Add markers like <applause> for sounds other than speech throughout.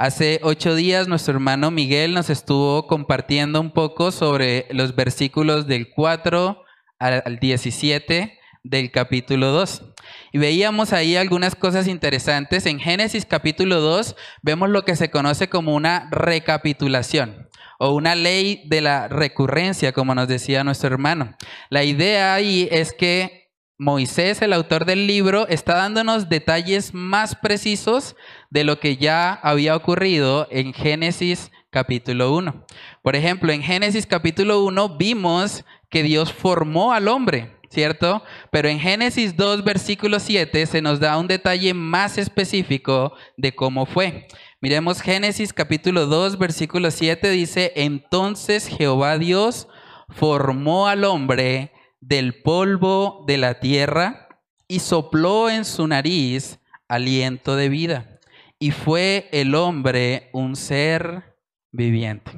Hace ocho días nuestro hermano Miguel nos estuvo compartiendo un poco sobre los versículos del 4 al 17 del capítulo 2. Y veíamos ahí algunas cosas interesantes. En Génesis capítulo 2 vemos lo que se conoce como una recapitulación o una ley de la recurrencia, como nos decía nuestro hermano. La idea ahí es que Moisés, el autor del libro, está dándonos detalles más precisos de lo que ya había ocurrido en Génesis capítulo 1. Por ejemplo, en Génesis capítulo 1 vimos que Dios formó al hombre, ¿cierto? Pero en Génesis 2, versículo 7 se nos da un detalle más específico de cómo fue. Miremos Génesis capítulo 2, versículo 7 dice, entonces Jehová Dios formó al hombre del polvo de la tierra y sopló en su nariz aliento de vida. Y fue el hombre un ser viviente.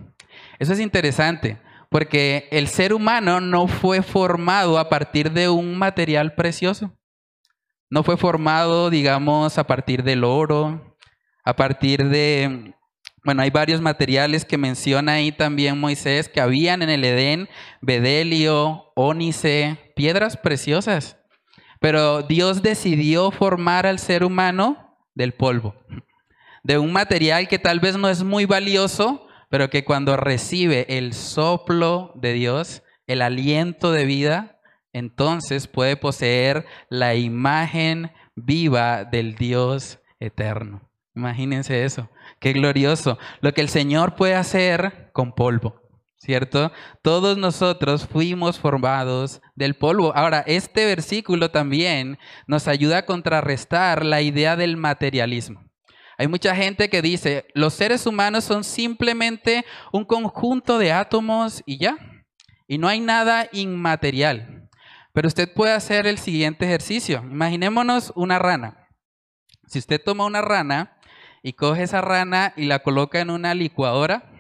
Eso es interesante, porque el ser humano no fue formado a partir de un material precioso. No fue formado, digamos, a partir del oro, a partir de bueno, hay varios materiales que menciona ahí también Moisés que habían en el Edén, bedelio, ónice, piedras preciosas. Pero Dios decidió formar al ser humano del polvo, de un material que tal vez no es muy valioso, pero que cuando recibe el soplo de Dios, el aliento de vida, entonces puede poseer la imagen viva del Dios eterno. Imagínense eso. Qué glorioso. Lo que el Señor puede hacer con polvo, ¿cierto? Todos nosotros fuimos formados del polvo. Ahora, este versículo también nos ayuda a contrarrestar la idea del materialismo. Hay mucha gente que dice, los seres humanos son simplemente un conjunto de átomos y ya. Y no hay nada inmaterial. Pero usted puede hacer el siguiente ejercicio. Imaginémonos una rana. Si usted toma una rana y coge esa rana y la coloca en una licuadora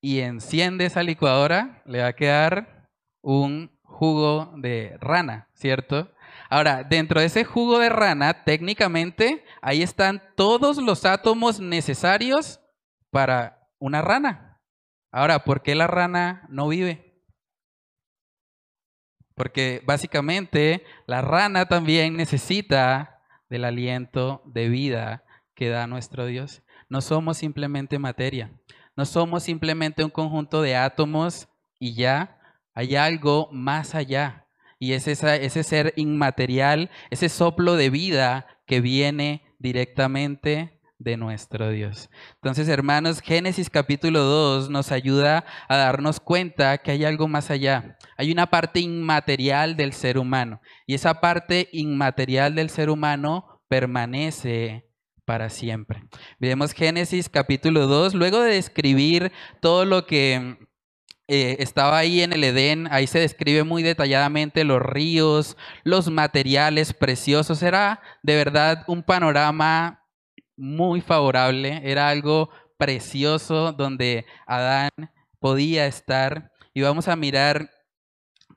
y enciende esa licuadora, le va a quedar un jugo de rana, ¿cierto? Ahora, dentro de ese jugo de rana, técnicamente, ahí están todos los átomos necesarios para una rana. Ahora, ¿por qué la rana no vive? Porque básicamente la rana también necesita del aliento de vida que da nuestro Dios. No somos simplemente materia, no somos simplemente un conjunto de átomos y ya, hay algo más allá. Y es ese ser inmaterial, ese soplo de vida que viene directamente de nuestro Dios. Entonces, hermanos, Génesis capítulo 2 nos ayuda a darnos cuenta que hay algo más allá. Hay una parte inmaterial del ser humano y esa parte inmaterial del ser humano permanece para siempre. Vemos Génesis capítulo 2, luego de describir todo lo que eh, estaba ahí en el Edén, ahí se describe muy detalladamente los ríos, los materiales preciosos, era de verdad un panorama muy favorable, era algo precioso donde Adán podía estar y vamos a mirar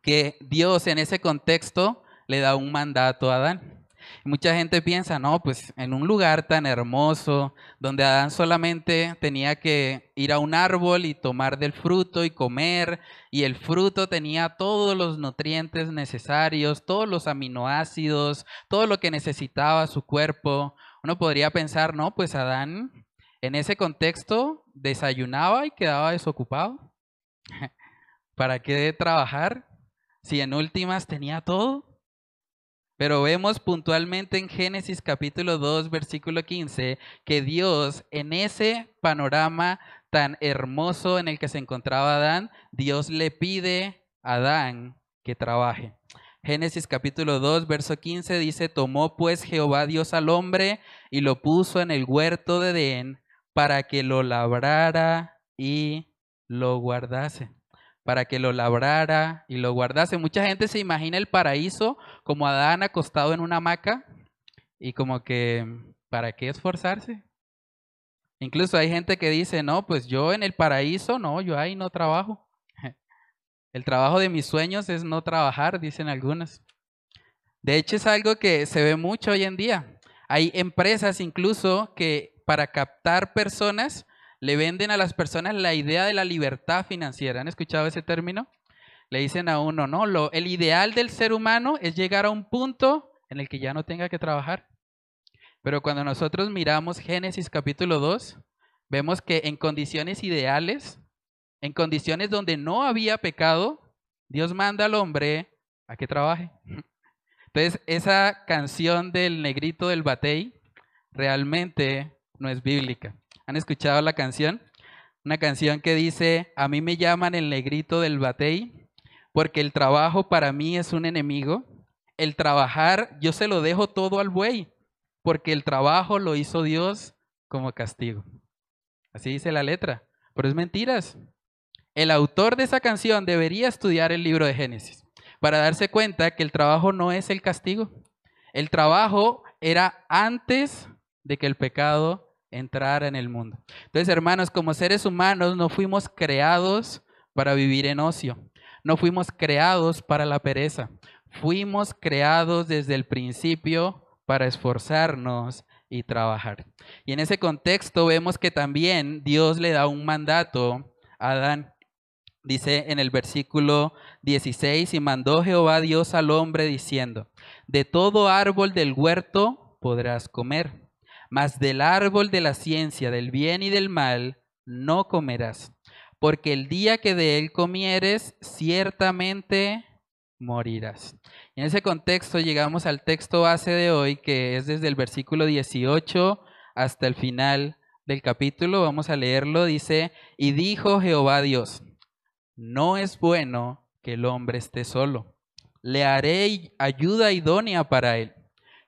que Dios en ese contexto le da un mandato a Adán. Mucha gente piensa, no, pues en un lugar tan hermoso, donde Adán solamente tenía que ir a un árbol y tomar del fruto y comer, y el fruto tenía todos los nutrientes necesarios, todos los aminoácidos, todo lo que necesitaba su cuerpo. Uno podría pensar, no, pues Adán en ese contexto desayunaba y quedaba desocupado. <laughs> ¿Para qué trabajar si en últimas tenía todo? Pero vemos puntualmente en Génesis capítulo 2, versículo 15, que Dios en ese panorama tan hermoso en el que se encontraba Adán, Dios le pide a Adán que trabaje. Génesis capítulo 2, verso 15 dice, tomó pues Jehová Dios al hombre y lo puso en el huerto de Edén para que lo labrara y lo guardase para que lo labrara y lo guardase. Mucha gente se imagina el paraíso como Adán acostado en una hamaca y como que, ¿para qué esforzarse? Incluso hay gente que dice, no, pues yo en el paraíso, no, yo ahí no trabajo. <laughs> El trabajo de mis sueños es no trabajar, dicen algunos. De hecho, es algo que se ve mucho hoy en día. Hay empresas incluso que para captar personas, le venden a las personas la idea de la libertad financiera. ¿Han escuchado ese término? Le dicen a uno, no, lo, el ideal del ser humano es llegar a un punto en el que ya no tenga que trabajar. Pero cuando nosotros miramos Génesis capítulo 2, vemos que en condiciones ideales, en condiciones donde no había pecado, Dios manda al hombre a que trabaje. Entonces, esa canción del negrito del batey realmente no es bíblica. ¿Han escuchado la canción? Una canción que dice, a mí me llaman el negrito del batey porque el trabajo para mí es un enemigo. El trabajar, yo se lo dejo todo al buey, porque el trabajo lo hizo Dios como castigo. Así dice la letra, pero es mentiras. El autor de esa canción debería estudiar el libro de Génesis para darse cuenta que el trabajo no es el castigo. El trabajo era antes de que el pecado entrara en el mundo. Entonces, hermanos, como seres humanos no fuimos creados para vivir en ocio. No fuimos creados para la pereza. Fuimos creados desde el principio para esforzarnos y trabajar. Y en ese contexto vemos que también Dios le da un mandato a Adán. Dice en el versículo 16, y mandó Jehová Dios al hombre diciendo, de todo árbol del huerto podrás comer, mas del árbol de la ciencia del bien y del mal no comerás, porque el día que de él comieres, ciertamente morirás. en ese contexto llegamos al texto base de hoy, que es desde el versículo 18 hasta el final del capítulo. Vamos a leerlo. Dice, y dijo Jehová Dios, no es bueno que el hombre esté solo. Le haré ayuda idónea para él.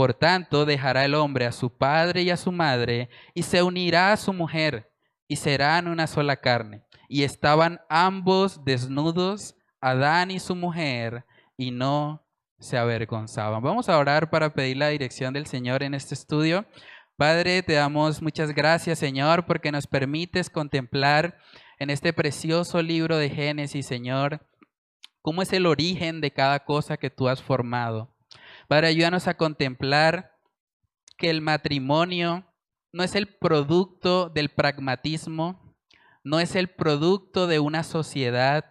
Por tanto, dejará el hombre a su padre y a su madre, y se unirá a su mujer, y serán una sola carne. Y estaban ambos desnudos, Adán y su mujer, y no se avergonzaban. Vamos a orar para pedir la dirección del Señor en este estudio. Padre, te damos muchas gracias, Señor, porque nos permites contemplar en este precioso libro de Génesis, Señor, cómo es el origen de cada cosa que tú has formado. Padre, ayúdanos a contemplar que el matrimonio no es el producto del pragmatismo, no es el producto de una sociedad.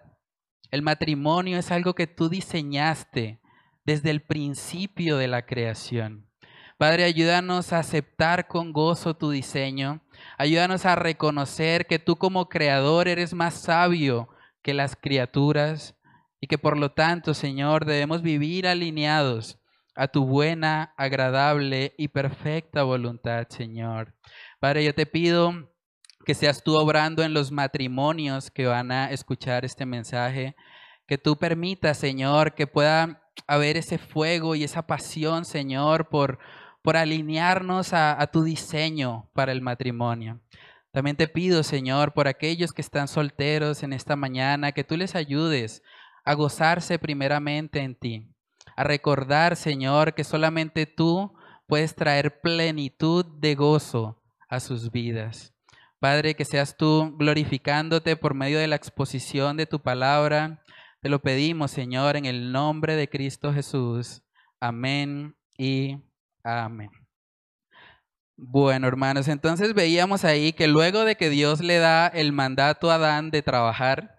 El matrimonio es algo que tú diseñaste desde el principio de la creación. Padre, ayúdanos a aceptar con gozo tu diseño. Ayúdanos a reconocer que tú como creador eres más sabio que las criaturas y que por lo tanto, Señor, debemos vivir alineados a tu buena, agradable y perfecta voluntad, Señor. Padre, yo te pido que seas tú obrando en los matrimonios que van a escuchar este mensaje, que tú permitas, Señor, que pueda haber ese fuego y esa pasión, Señor, por, por alinearnos a, a tu diseño para el matrimonio. También te pido, Señor, por aquellos que están solteros en esta mañana, que tú les ayudes a gozarse primeramente en ti, a recordar, Señor, que solamente tú puedes traer plenitud de gozo a sus vidas. Padre, que seas tú glorificándote por medio de la exposición de tu palabra. Te lo pedimos, Señor, en el nombre de Cristo Jesús. Amén y amén. Bueno, hermanos, entonces veíamos ahí que luego de que Dios le da el mandato a Adán de trabajar,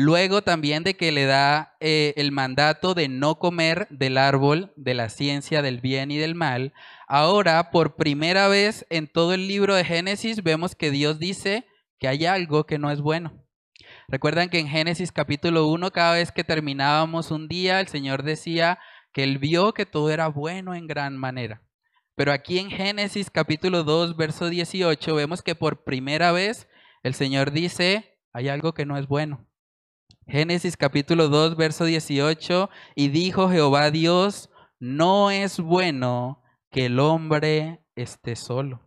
Luego también de que le da eh, el mandato de no comer del árbol de la ciencia del bien y del mal, ahora por primera vez en todo el libro de Génesis vemos que Dios dice que hay algo que no es bueno. Recuerdan que en Génesis capítulo 1, cada vez que terminábamos un día, el Señor decía que Él vio que todo era bueno en gran manera. Pero aquí en Génesis capítulo 2, verso 18, vemos que por primera vez el Señor dice, hay algo que no es bueno. Génesis capítulo 2, verso 18, y dijo Jehová Dios, no es bueno que el hombre esté solo.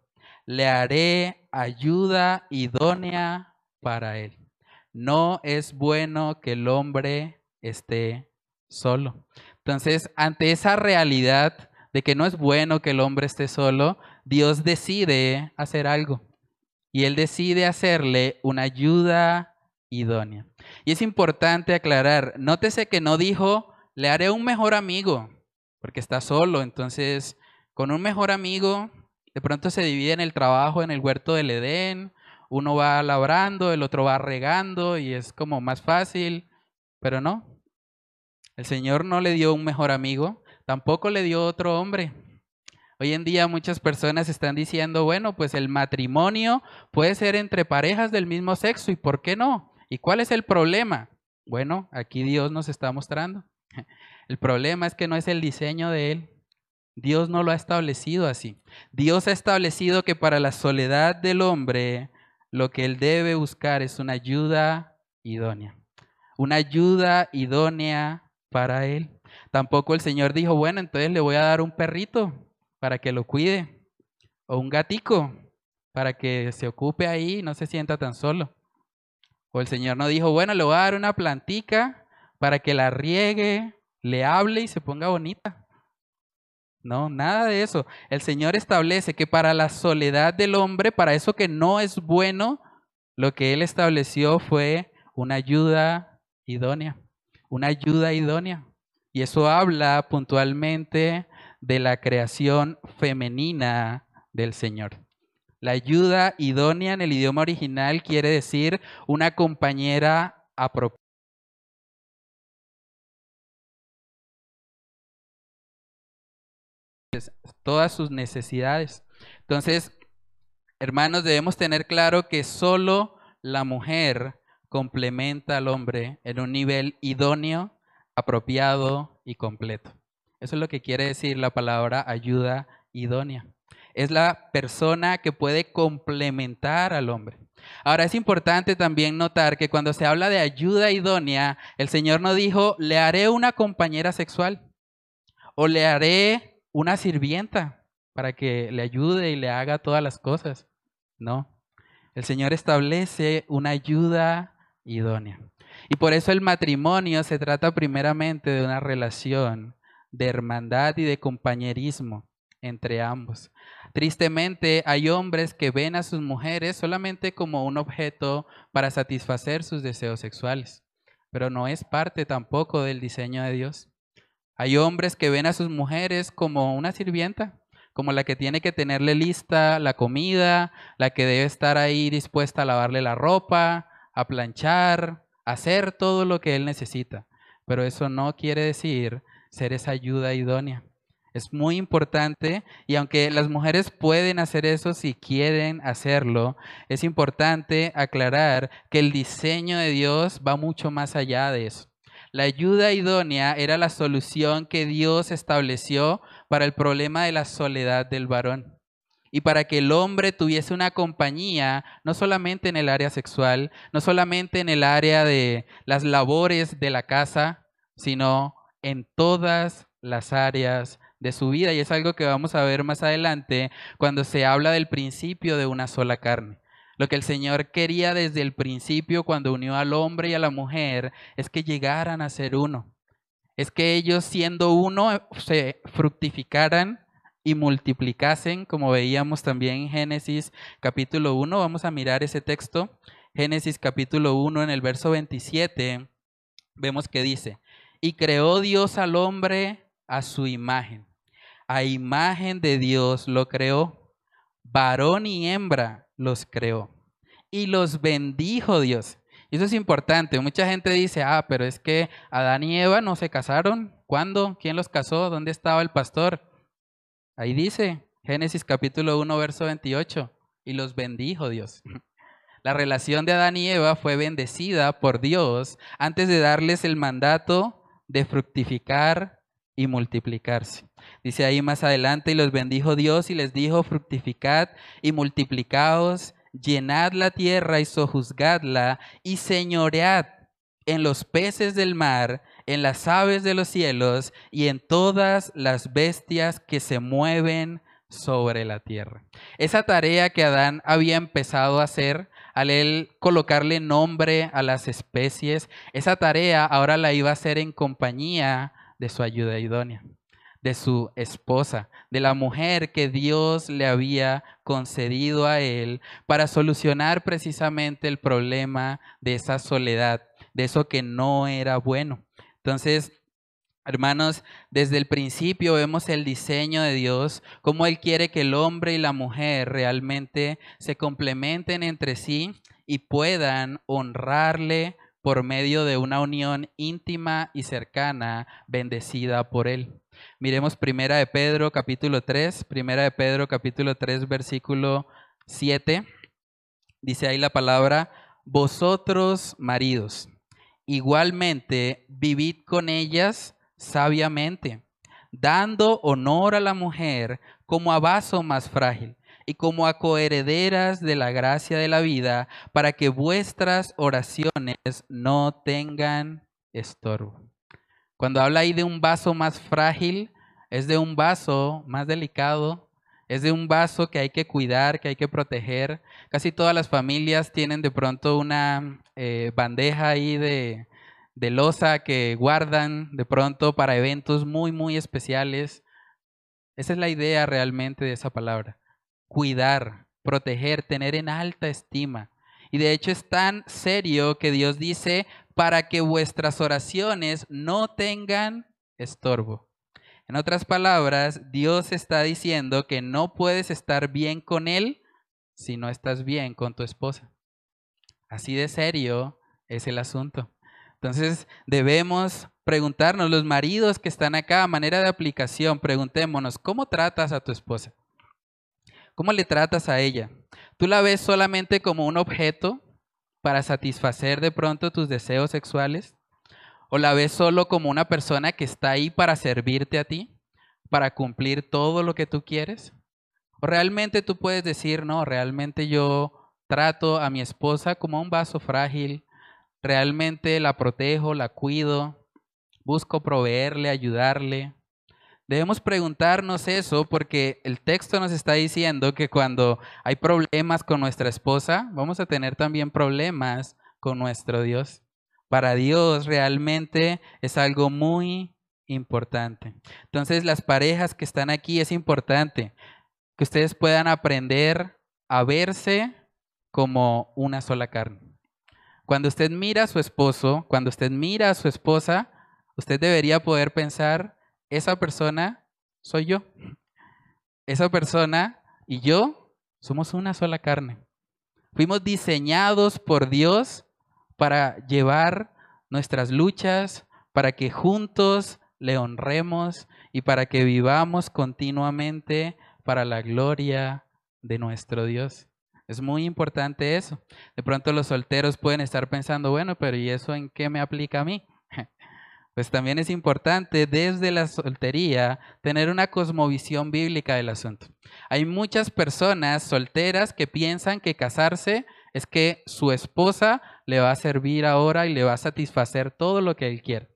Le haré ayuda idónea para él. No es bueno que el hombre esté solo. Entonces, ante esa realidad de que no es bueno que el hombre esté solo, Dios decide hacer algo. Y Él decide hacerle una ayuda Y es importante aclarar, nótese que no dijo, le haré un mejor amigo, porque está solo. Entonces, con un mejor amigo, de pronto se divide en el trabajo en el huerto del Edén, uno va labrando, el otro va regando y es como más fácil, pero no. El Señor no le dio un mejor amigo, tampoco le dio otro hombre. Hoy en día muchas personas están diciendo, bueno, pues el matrimonio puede ser entre parejas del mismo sexo, ¿y por qué no? ¿Y cuál es el problema? Bueno, aquí Dios nos está mostrando. <laughs> El problema es que no es el diseño de Él. Dios no lo ha establecido así. Dios ha establecido que para la soledad del hombre lo que él debe buscar es una ayuda idónea. Una ayuda idónea para él. Tampoco el Señor dijo, bueno, entonces le voy a dar un perrito para que lo cuide. O un gatico para que se ocupe ahí y no se sienta tan solo. O el Señor no dijo, bueno, le voy a dar una plantica para que la riegue, le hable y se ponga bonita. No, nada de eso. El Señor establece que para la soledad del hombre, para eso que no es bueno, lo que Él estableció fue una ayuda idónea. Una ayuda idónea. Y eso habla puntualmente de la creación femenina del Señor. La ayuda idónea en el idioma original quiere decir una compañera apropiada todas sus necesidades. Entonces, hermanos, debemos tener claro que solo la mujer complementa al hombre en un nivel idóneo, apropiado y completo. Eso es lo que quiere decir la palabra ayuda idónea. Es la persona que puede complementar al hombre. Ahora es importante también notar que cuando se habla de ayuda idónea, el Señor no dijo, le haré una compañera sexual o le haré una sirvienta para que le ayude y le haga todas las cosas. No. El Señor establece una ayuda idónea. Y por eso el matrimonio se trata primeramente de una relación de hermandad y de compañerismo entre ambos. Tristemente hay hombres que ven a sus mujeres solamente como un objeto para satisfacer sus deseos sexuales, pero no es parte tampoco del diseño de Dios. Hay hombres que ven a sus mujeres como una sirvienta, como la que tiene que tenerle lista la comida, la que debe estar ahí dispuesta a lavarle la ropa, a planchar, a hacer todo lo que él necesita. Pero eso no quiere decir ser esa ayuda idónea. Es muy importante y aunque las mujeres pueden hacer eso si quieren hacerlo, es importante aclarar que el diseño de Dios va mucho más allá de eso. La ayuda idónea era la solución que Dios estableció para el problema de la soledad del varón y para que el hombre tuviese una compañía, no solamente en el área sexual, no solamente en el área de las labores de la casa, sino en todas las áreas de su vida. Y es algo que vamos a ver más adelante cuando se habla del principio de una sola carne. Lo que el Señor quería desde el principio cuando unió al hombre y a la mujer es que llegaran a ser uno. Es que ellos siendo uno se fructificaran y multiplicasen, como veíamos también en Génesis capítulo 1. Vamos a mirar ese texto. Génesis capítulo 1 en el verso 27 vemos que dice, y creó Dios al hombre a su imagen. A imagen de Dios lo creó. Varón y hembra los creó y los bendijo Dios. Y eso es importante. Mucha gente dice, ah, pero es que Adán y Eva no se casaron. ¿Cuándo? ¿Quién los casó? ¿Dónde estaba el pastor? Ahí dice, Génesis capítulo 1, verso 28, y los bendijo Dios. <laughs> La relación de Adán y Eva fue bendecida por Dios antes de darles el mandato de fructificar y multiplicarse. Dice ahí más adelante, y los bendijo Dios y les dijo, fructificad y multiplicaos, llenad la tierra y sojuzgadla y señoread en los peces del mar, en las aves de los cielos y en todas las bestias que se mueven sobre la tierra. Esa tarea que Adán había empezado a hacer al él colocarle nombre a las especies, esa tarea ahora la iba a hacer en compañía de su ayuda idónea, de su esposa, de la mujer que Dios le había concedido a él para solucionar precisamente el problema de esa soledad, de eso que no era bueno. Entonces, Hermanos, desde el principio vemos el diseño de Dios, cómo Él quiere que el hombre y la mujer realmente se complementen entre sí y puedan honrarle por medio de una unión íntima y cercana, bendecida por Él. Miremos Primera de Pedro capítulo 3, Primera de Pedro capítulo 3 versículo 7. Dice ahí la palabra, vosotros maridos, igualmente vivid con ellas sabiamente, dando honor a la mujer como a vaso más frágil y como a coherederas de la gracia de la vida, para que vuestras oraciones no tengan estorbo. Cuando habla ahí de un vaso más frágil, es de un vaso más delicado, es de un vaso que hay que cuidar, que hay que proteger. Casi todas las familias tienen de pronto una eh, bandeja ahí de, de losa que guardan de pronto para eventos muy, muy especiales. Esa es la idea realmente de esa palabra. Cuidar, proteger, tener en alta estima. Y de hecho es tan serio que Dios dice, para que vuestras oraciones no tengan estorbo. En otras palabras, Dios está diciendo que no puedes estar bien con Él si no estás bien con tu esposa. Así de serio es el asunto. Entonces debemos preguntarnos, los maridos que están acá, a manera de aplicación, preguntémonos, ¿cómo tratas a tu esposa? ¿Cómo le tratas a ella? ¿Tú la ves solamente como un objeto para satisfacer de pronto tus deseos sexuales? ¿O la ves solo como una persona que está ahí para servirte a ti, para cumplir todo lo que tú quieres? ¿O realmente tú puedes decir, no, realmente yo trato a mi esposa como un vaso frágil, realmente la protejo, la cuido, busco proveerle, ayudarle. Debemos preguntarnos eso porque el texto nos está diciendo que cuando hay problemas con nuestra esposa, vamos a tener también problemas con nuestro Dios. Para Dios realmente es algo muy importante. Entonces las parejas que están aquí es importante que ustedes puedan aprender a verse como una sola carne. Cuando usted mira a su esposo, cuando usted mira a su esposa, usted debería poder pensar, esa persona soy yo. Esa persona y yo somos una sola carne. Fuimos diseñados por Dios para llevar nuestras luchas, para que juntos le honremos y para que vivamos continuamente para la gloria de nuestro Dios. Es muy importante eso. De pronto los solteros pueden estar pensando, bueno, pero ¿y eso en qué me aplica a mí? Pues también es importante desde la soltería tener una cosmovisión bíblica del asunto. Hay muchas personas solteras que piensan que casarse es que su esposa le va a servir ahora y le va a satisfacer todo lo que él quiere.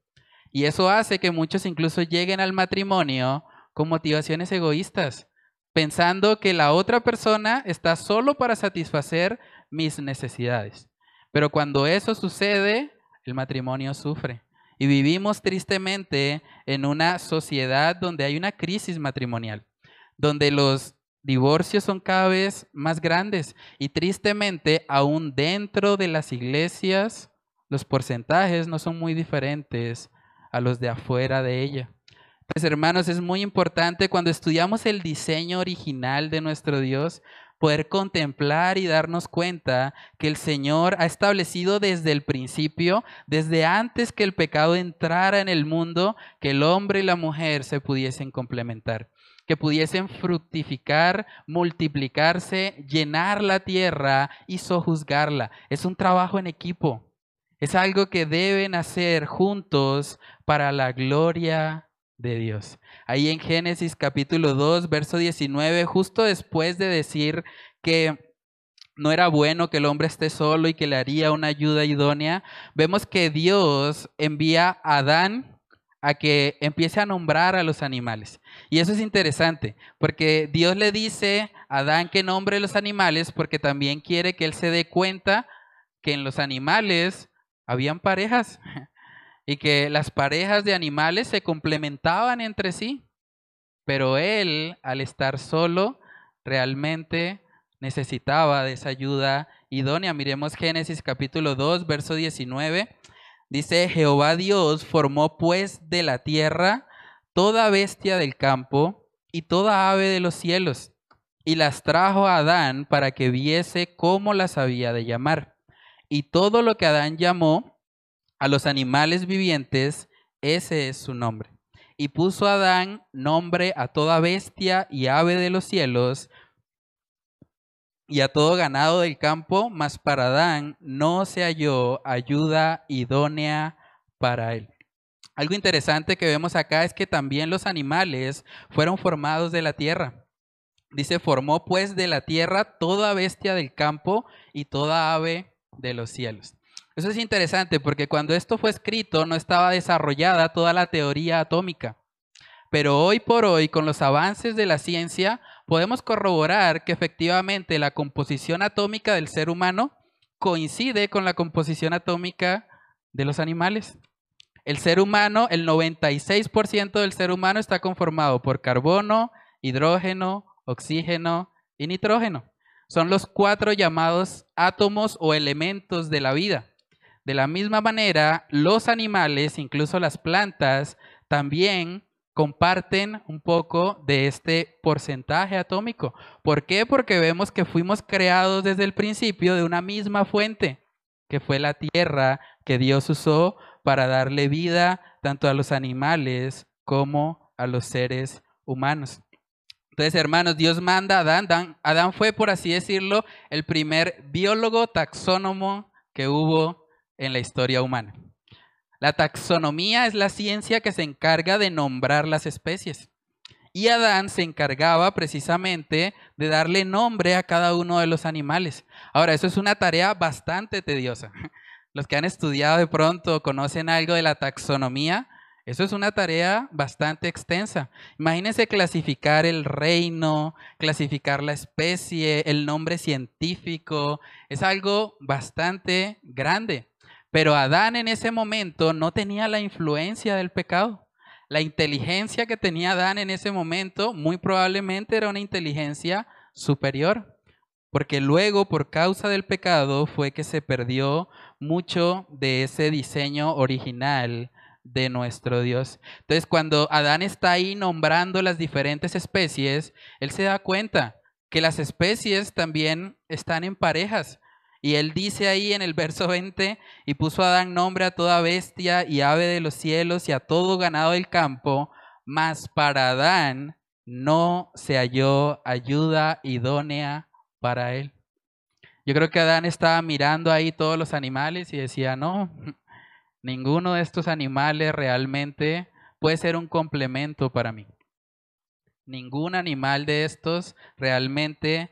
Y eso hace que muchos incluso lleguen al matrimonio con motivaciones egoístas pensando que la otra persona está solo para satisfacer mis necesidades. Pero cuando eso sucede, el matrimonio sufre. Y vivimos tristemente en una sociedad donde hay una crisis matrimonial, donde los divorcios son cada vez más grandes y tristemente aún dentro de las iglesias los porcentajes no son muy diferentes a los de afuera de ella. Pues hermanos, es muy importante cuando estudiamos el diseño original de nuestro Dios, poder contemplar y darnos cuenta que el Señor ha establecido desde el principio, desde antes que el pecado entrara en el mundo, que el hombre y la mujer se pudiesen complementar. que pudiesen fructificar, multiplicarse, llenar la tierra y sojuzgarla. Es un trabajo en equipo. Es algo que deben hacer juntos para la gloria de Dios. Ahí en Génesis capítulo 2, verso 19, justo después de decir que no era bueno que el hombre esté solo y que le haría una ayuda idónea, vemos que Dios envía a Adán a que empiece a nombrar a los animales. Y eso es interesante, porque Dios le dice a Adán que nombre los animales porque también quiere que él se dé cuenta que en los animales habían parejas y que las parejas de animales se complementaban entre sí, pero él, al estar solo, realmente necesitaba de esa ayuda idónea. Miremos Génesis capítulo 2, verso 19. Dice, Jehová Dios formó pues de la tierra toda bestia del campo y toda ave de los cielos, y las trajo a Adán para que viese cómo las había de llamar. Y todo lo que Adán llamó a los animales vivientes, ese es su nombre. Y puso Adán nombre a toda bestia y ave de los cielos, y a todo ganado del campo, mas para Adán no se halló ayuda idónea para él. Algo interesante que vemos acá es que también los animales fueron formados de la tierra. Dice, formó pues de la tierra toda bestia del campo y toda ave de los cielos. Eso es interesante porque cuando esto fue escrito no estaba desarrollada toda la teoría atómica. Pero hoy por hoy, con los avances de la ciencia, podemos corroborar que efectivamente la composición atómica del ser humano coincide con la composición atómica de los animales. El ser humano, el 96% del ser humano está conformado por carbono, hidrógeno, oxígeno y nitrógeno. Son los cuatro llamados átomos o elementos de la vida. De la misma manera, los animales, incluso las plantas, también comparten un poco de este porcentaje atómico. ¿Por qué? Porque vemos que fuimos creados desde el principio de una misma fuente, que fue la tierra que Dios usó para darle vida tanto a los animales como a los seres humanos. Entonces, hermanos, Dios manda a Adán. Adán, fue, por así decirlo, el primer biólogo taxónomo que hubo en la historia humana. La taxonomía es la ciencia que se encarga de nombrar las especies. Y Adán se encargaba precisamente de darle nombre a cada uno de los animales. Ahora, eso es una tarea bastante tediosa. <laughs> Los que han estudiado de pronto conocen algo de la taxonomía. Eso es una tarea bastante extensa. Imagínense clasificar el reino, clasificar la especie, el nombre científico. Es algo bastante grande. Pero Adán en ese momento no tenía la influencia del pecado. La inteligencia que tenía Adán en ese momento muy probablemente era una inteligencia superior, porque luego por causa del pecado fue que se perdió mucho de ese diseño original de nuestro Dios. Entonces cuando Adán está ahí nombrando las diferentes especies, él se da cuenta que las especies también están en parejas. Y él dice ahí en el verso 20, y puso a Adán nombre a toda bestia y ave de los cielos y a todo ganado del campo, mas para Adán no se halló ayuda idónea para él. Yo creo que Adán estaba mirando ahí todos los animales y decía, no, <laughs> ninguno de estos animales realmente puede ser un complemento para mí. Ningún animal de estos realmente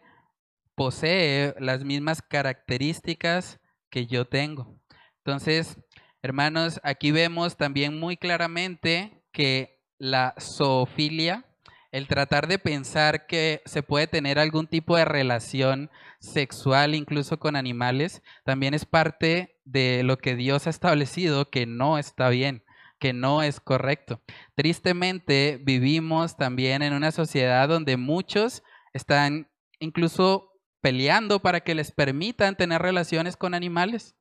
posee las mismas características que yo tengo. Entonces, hermanos, aquí vemos también muy claramente que la zoofilia, el tratar de pensar que se puede tener algún tipo de relación sexual incluso con animales, también es parte de lo que Dios ha establecido que no está bien, que no es correcto. Tristemente vivimos también en una sociedad donde muchos están incluso peleando para que les permitan tener relaciones con animales.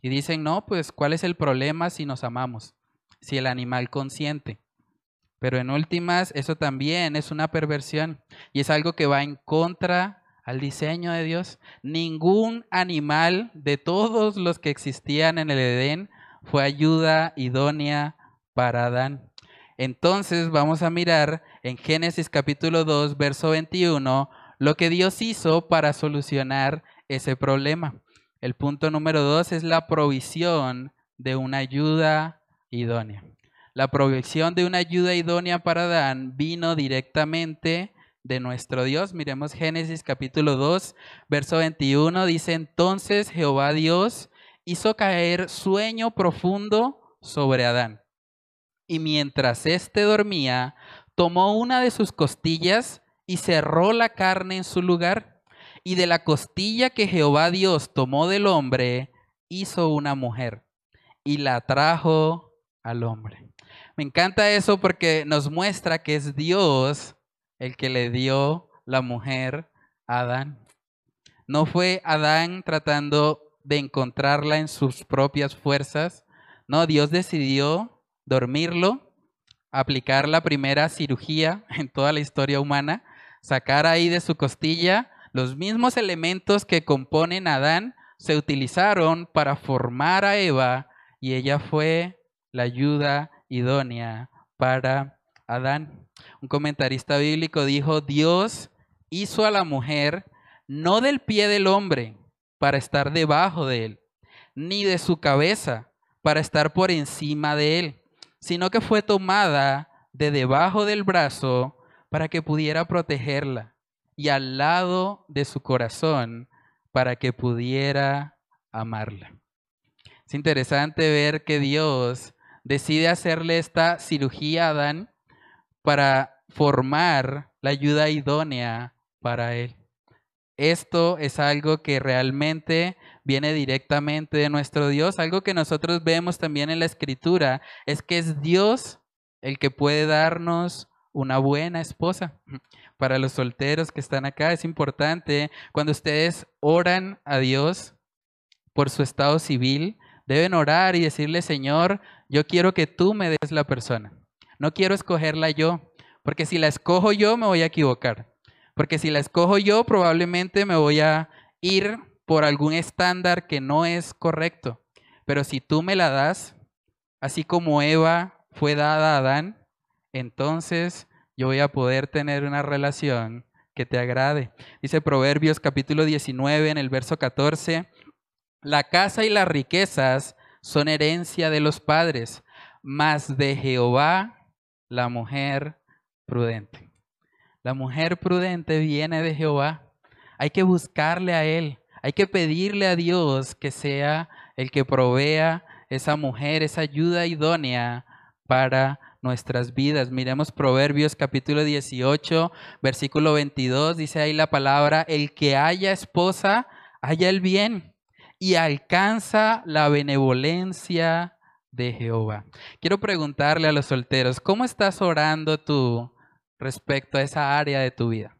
Y dicen, no, pues ¿cuál es el problema si nos amamos? Si el animal consiente. Pero en últimas, eso también es una perversión y es algo que va en contra al diseño de Dios. Ningún animal de todos los que existían en el Edén fue ayuda idónea para Adán. Entonces vamos a mirar en Génesis capítulo 2, verso 21, lo que Dios hizo para solucionar ese problema. El punto número dos es la provisión de una ayuda idónea. La provisión de una ayuda idónea para Adán vino directamente de nuestro Dios. Miremos Génesis capítulo 2, verso 21. Dice, entonces Jehová Dios hizo caer sueño profundo sobre Adán. Y mientras éste dormía, tomó una de sus costillas y cerró la carne en su lugar. Y de la costilla que Jehová Dios tomó del hombre, hizo una mujer y la trajo al hombre. Me encanta eso porque nos muestra que es Dios el que le dio la mujer a Adán. No fue Adán tratando de encontrarla en sus propias fuerzas. No, Dios decidió dormirlo, aplicar la primera cirugía en toda la historia humana, sacar ahí de su costilla los mismos elementos que componen a Adán, se utilizaron para formar a Eva y ella fue la ayuda idónea para Adán. Un comentarista bíblico dijo, Dios hizo a la mujer no del pie del hombre para estar debajo de él, ni de su cabeza para estar por encima de él, sino que fue tomada de debajo del brazo para que pudiera protegerla y al lado de su corazón para que pudiera amarla. Es interesante ver que Dios decide hacerle esta cirugía a Adán para formar la ayuda idónea para él. Esto es algo que realmente viene directamente de nuestro Dios. Algo que nosotros vemos también en la escritura es que es Dios el que puede darnos una buena esposa. Para los solteros que están acá es importante cuando ustedes oran a Dios por su estado civil, deben orar y decirle, Señor, yo quiero que tú me des la persona. No quiero escogerla yo, porque si la escojo yo me voy a equivocar. Porque si la escojo yo probablemente me voy a ir por algún estándar que no es correcto. Pero si tú me la das, así como Eva fue dada a Adán, entonces yo voy a poder tener una relación que te agrade. Dice Proverbios capítulo 19 en el verso 14, la casa y las riquezas son herencia de los padres, mas de Jehová la mujer prudente. La mujer prudente viene de Jehová. Hay que buscarle a Él. Hay que pedirle a Dios que sea el que provea esa mujer, esa ayuda idónea para nuestras vidas. Miremos Proverbios capítulo 18, versículo 22. Dice ahí la palabra, el que haya esposa, haya el bien y alcanza la benevolencia de Jehová. Quiero preguntarle a los solteros, ¿cómo estás orando tú respecto a esa área de tu vida?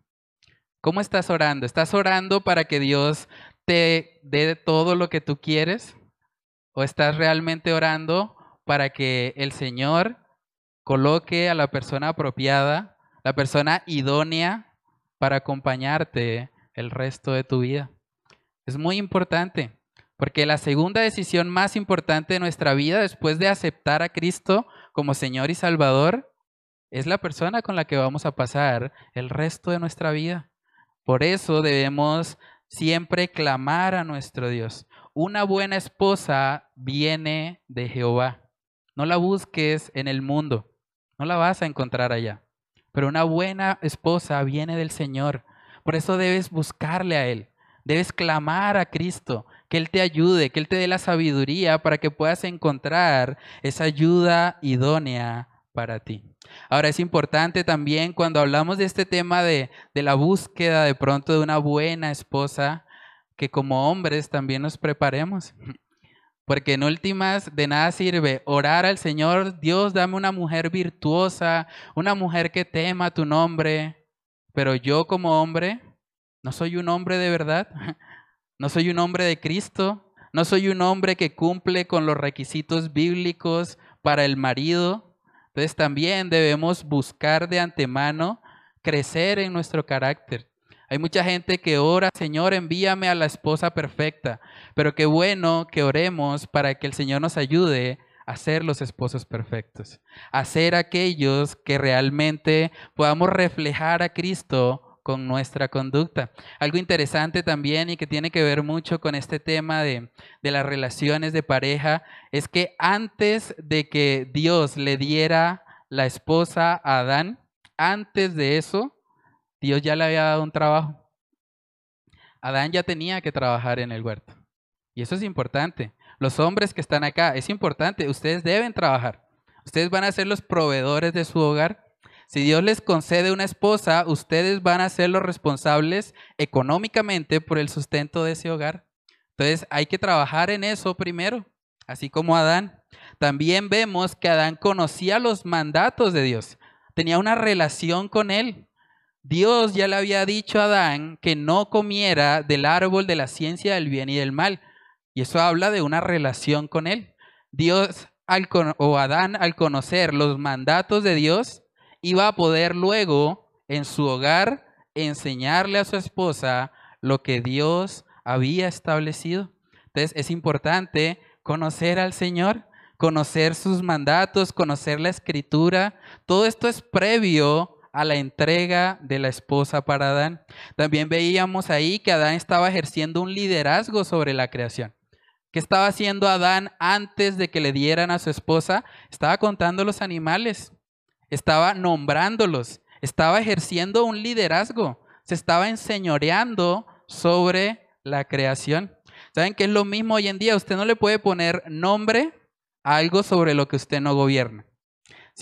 ¿Cómo estás orando? ¿Estás orando para que Dios te dé todo lo que tú quieres? ¿O estás realmente orando para que el Señor coloque a la persona apropiada, la persona idónea para acompañarte el resto de tu vida? Es muy importante, porque la segunda decisión más importante de nuestra vida después de aceptar a Cristo como Señor y Salvador es la persona con la que vamos a pasar el resto de nuestra vida. Por eso debemos siempre clamar a nuestro Dios. Una buena esposa viene de Jehová. No la busques en el mundo, no la vas a encontrar allá. Pero una buena esposa viene del Señor. Por eso debes buscarle a Él. Debes clamar a Cristo, que Él te ayude, que Él te dé la sabiduría para que puedas encontrar esa ayuda idónea para ti. Ahora es importante también cuando hablamos de este tema de, de la búsqueda de pronto de una buena esposa, que como hombres también nos preparemos. Porque en últimas de nada sirve orar al Señor, Dios dame una mujer virtuosa, una mujer que tema tu nombre, pero yo como hombre no soy un hombre de verdad, <laughs> no soy un hombre de Cristo, no soy un hombre que cumple con los requisitos bíblicos para el marido, entonces también debemos buscar de antemano crecer en nuestro carácter. Hay mucha gente que ora, Señor, envíame a la esposa perfecta, pero qué bueno que oremos para que el Señor nos ayude a ser los esposos perfectos, a ser aquellos que realmente podamos reflejar a Cristo con nuestra conducta. Algo interesante también y que tiene que ver mucho con este tema de, de, las relaciones de pareja es que antes de que Dios le diera la esposa a Adán, antes de eso, Dios ya le había dado un trabajo. Adán ya tenía que trabajar en el huerto. Y eso es importante. Los hombres que están acá, es importante, ustedes deben trabajar. Ustedes van a ser los proveedores de su hogar. Si Dios les concede una esposa, ustedes van a ser los responsables económicamente por el sustento de ese hogar. Entonces hay que trabajar en eso primero, así como Adán. También vemos que Adán conocía los mandatos de Dios, tenía una relación con él. Dios ya le había dicho a Adán que no comiera del árbol de la ciencia del bien y del mal. Y eso habla de una relación con Él. Dios al, o Adán al conocer los mandatos de Dios iba a poder luego en su hogar enseñarle a su esposa lo que Dios había establecido. Entonces es importante conocer al Señor, conocer sus mandatos, conocer la escritura. Todo esto es previo a la entrega de la esposa para Adán. También veíamos ahí que Adán estaba ejerciendo un liderazgo sobre la creación. ¿Qué estaba haciendo Adán antes de que le dieran a su esposa? Estaba contando los animales, estaba nombrándolos, estaba ejerciendo un liderazgo, se estaba enseñoreando sobre la creación. ¿Saben qué es lo mismo hoy en día? Usted no le puede poner nombre a algo sobre lo que usted no gobierna.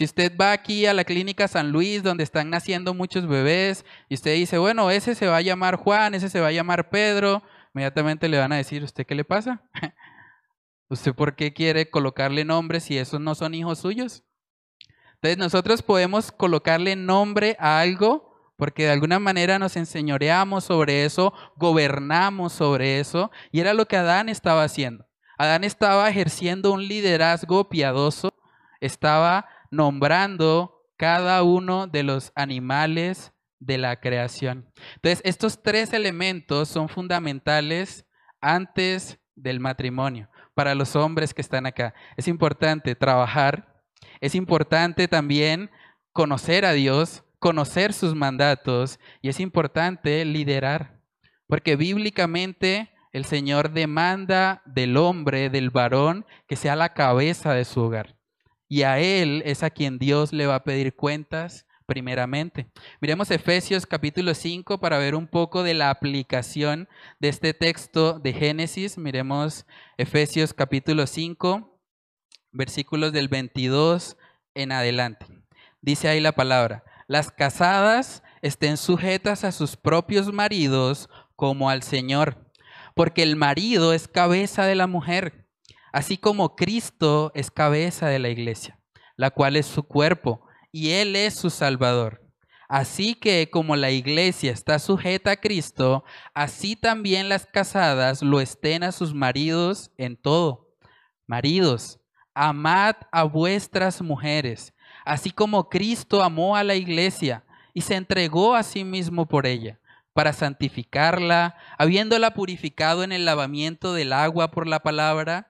Si usted va aquí a la clínica San Luis, donde están naciendo muchos bebés, y usted dice, bueno, ese se va a llamar Juan, ese se va a llamar Pedro, inmediatamente le van a decir, ¿usted qué le pasa? <laughs> ¿Usted por qué quiere colocarle nombre si esos no son hijos suyos? Entonces nosotros podemos colocarle nombre a algo porque de alguna manera nos enseñoreamos sobre eso, gobernamos sobre eso, y era lo que Adán estaba haciendo. Adán estaba ejerciendo un liderazgo piadoso, estaba nombrando cada uno de los animales de la creación. Entonces, estos tres elementos son fundamentales antes del matrimonio para los hombres que están acá. Es importante trabajar, es importante también conocer a Dios, conocer sus mandatos y es importante liderar, porque bíblicamente el Señor demanda del hombre, del varón, que sea la cabeza de su hogar. Y a él es a quien Dios le va a pedir cuentas primeramente. Miremos Efesios capítulo 5 para ver un poco de la aplicación de este texto de Génesis. Miremos Efesios capítulo 5, versículos del 22 en adelante. Dice ahí la palabra, las casadas estén sujetas a sus propios maridos como al Señor, porque el marido es cabeza de la mujer, así como Cristo es cabeza de la iglesia, la cual es su cuerpo y Él es su Salvador. Así que como la iglesia está sujeta a Cristo, así también las casadas lo estén a sus maridos en todo. Maridos, amad a vuestras mujeres, así como Cristo amó a la iglesia y se entregó a sí mismo por ella, para santificarla, habiéndola purificado en el lavamiento del agua por la palabra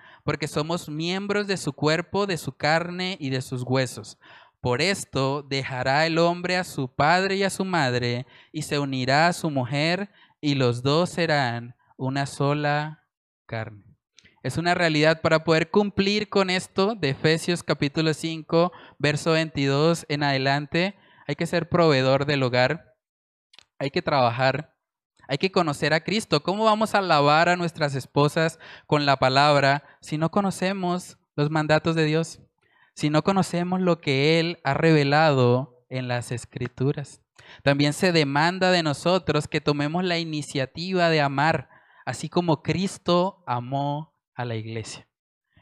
porque somos miembros de su cuerpo, de su carne y de sus huesos. Por esto dejará el hombre a su padre y a su madre, y se unirá a su mujer, y los dos serán una sola carne. Es una realidad para poder cumplir con esto de Efesios capítulo 5, verso 22 en adelante. Hay que ser proveedor del hogar, hay que trabajar hay que conocer a Cristo. ¿Cómo vamos a alabar a nuestras esposas con la palabra si no conocemos los mandatos de Dios? Si no conocemos lo que Él ha revelado en las escrituras. También se demanda de nosotros que tomemos la iniciativa de amar, así como Cristo amó a la iglesia.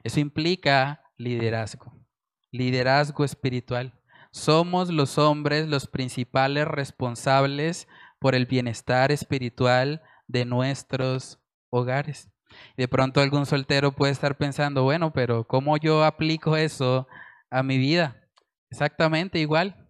Eso implica liderazgo. liderazgo espiritual. Somos los hombres los principales responsables por el bienestar espiritual de nuestros hogares. De pronto algún soltero puede estar pensando, bueno, pero ¿cómo yo aplico eso a mi vida? Exactamente igual.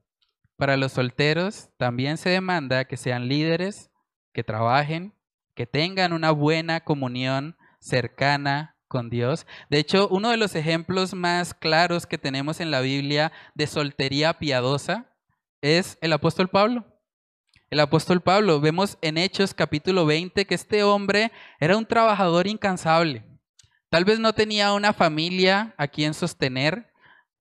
Para los solteros también se demanda que sean líderes, que trabajen, que tengan una buena comunión cercana con Dios. De hecho, uno de los ejemplos más claros que tenemos en la Biblia de soltería piadosa es el apóstol Pablo. El apóstol Pablo, vemos en Hechos capítulo 20 que este hombre era un trabajador incansable. Tal vez no tenía una familia a quien sostener,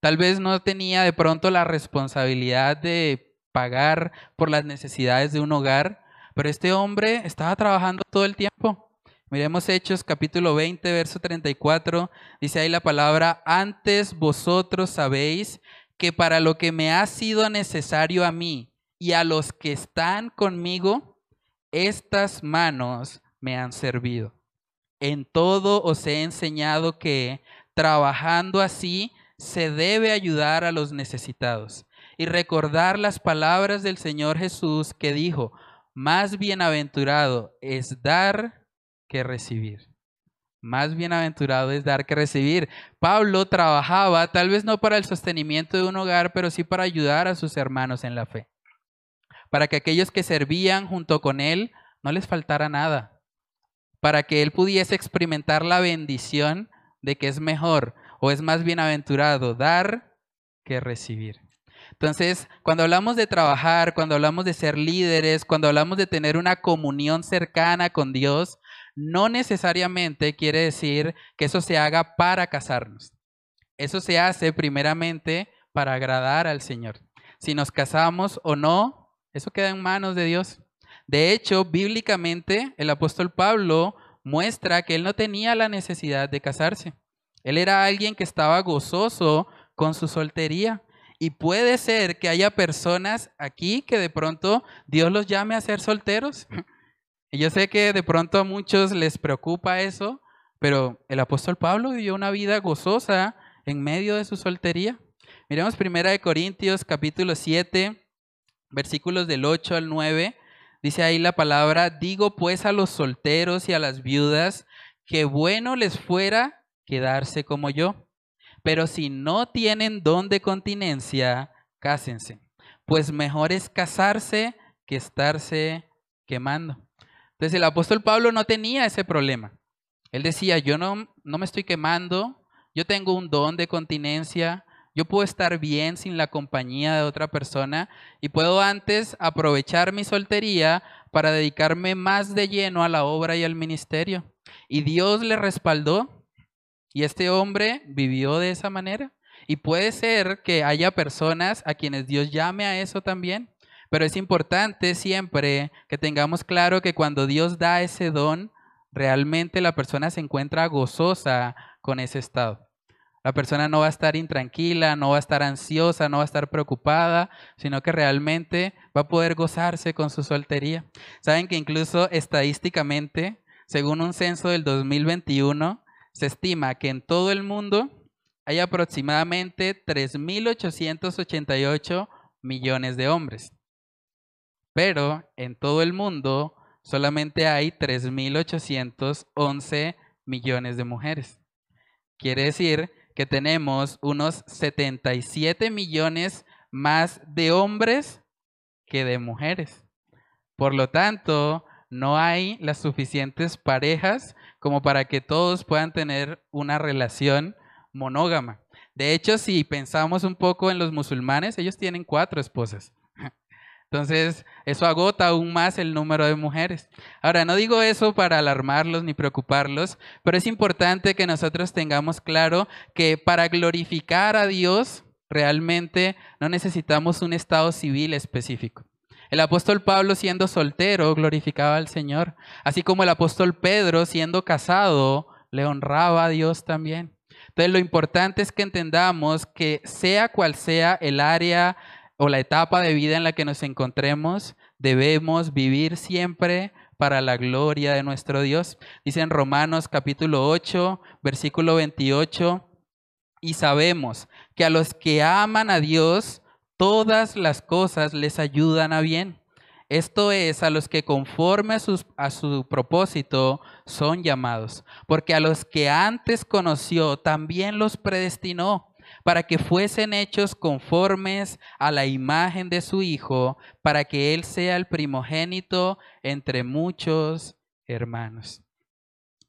tal vez no tenía de pronto la responsabilidad de pagar por las necesidades de un hogar, pero este hombre estaba trabajando todo el tiempo. Miremos Hechos capítulo 20, verso 34. Dice ahí la palabra, antes vosotros sabéis que para lo que me ha sido necesario a mí y a los que están conmigo, estas manos me han servido. En todo os he enseñado que, trabajando así, se debe ayudar a los necesitados y recordar las palabras del Señor Jesús que dijo, más bienaventurado es dar que recibir. Más bienaventurado es dar que recibir. Pablo trabajaba tal vez no para el sostenimiento de un hogar, pero sí para ayudar a sus hermanos en la fe. Para que aquellos que servían junto con él no les faltara nada. Para que él pudiese experimentar la bendición de que es mejor o es más bienaventurado dar que recibir. Entonces, cuando hablamos de trabajar, cuando hablamos de ser líderes, cuando hablamos de tener una comunión cercana con Dios, no necesariamente quiere decir que eso se haga para casarnos. Eso se hace primeramente para agradar al Señor. Si nos casamos o no, eso queda en manos de Dios. De hecho, bíblicamente, el apóstol Pablo muestra que él no tenía la necesidad de casarse. Él era alguien que estaba gozoso con su soltería. Y puede ser que haya personas aquí que de pronto Dios los llame a ser solteros. <laughs> Y yo sé que de pronto a muchos les preocupa eso, pero el apóstol Pablo vivió una vida gozosa en medio de su soltería. Miremos primera de Corintios capítulo 7, versículos del 8 al 9. Dice ahí la palabra, digo pues a los solteros y a las viudas que bueno les fuera quedarse como yo. Pero si no tienen don de continencia, cásense, pues mejor es casarse que estarse quemando. Entonces el apóstol Pablo no tenía ese problema. Él decía, yo no, no me estoy quemando, yo tengo un don de continencia, yo puedo estar bien sin la compañía de otra persona y puedo antes aprovechar mi soltería para dedicarme más de lleno a la obra y al ministerio. Y Dios le respaldó y este hombre vivió de esa manera. Y puede ser que haya personas a quienes Dios llame a eso también. Pero es importante siempre que tengamos claro que cuando Dios da ese don, realmente la persona se encuentra gozosa con ese estado. La persona no va a estar intranquila, no va a estar ansiosa, no va a estar preocupada, sino que realmente va a poder gozarse con su soltería. Saben que incluso estadísticamente, según un censo del 2021, se estima que en todo el mundo hay aproximadamente 3.888 millones de hombres pero en todo el mundo solamente hay 3.811 millones de mujeres. Quiere decir que tenemos unos 77 millones más de hombres que de mujeres. Por lo tanto, no hay las suficientes parejas como para que todos puedan tener una relación monógama. De hecho, si pensamos un poco en los musulmanes, ellos tienen cuatro esposas. Entonces, eso agota aún más el número de mujeres. Ahora, no digo eso para alarmarlos ni preocuparlos, pero es importante que nosotros tengamos claro que para glorificar a Dios, realmente no necesitamos un estado civil específico. El apóstol Pablo siendo soltero glorificaba al Señor, así como el apóstol Pedro siendo casado le honraba a Dios también. Entonces lo importante es que entendamos que sea cual sea el área o la etapa de vida en la que nos encontremos, debemos vivir siempre para la gloria de nuestro Dios. Dice en Romanos capítulo 8, versículo 28, Y sabemos que a los que aman a Dios, todas las cosas les ayudan a bien. Esto es, a los que conforme a, a, su propósito son llamados. Porque a los que antes conoció, también los predestinó para que fuesen hechos conformes a la imagen de su Hijo, para que Él sea el primogénito entre muchos hermanos.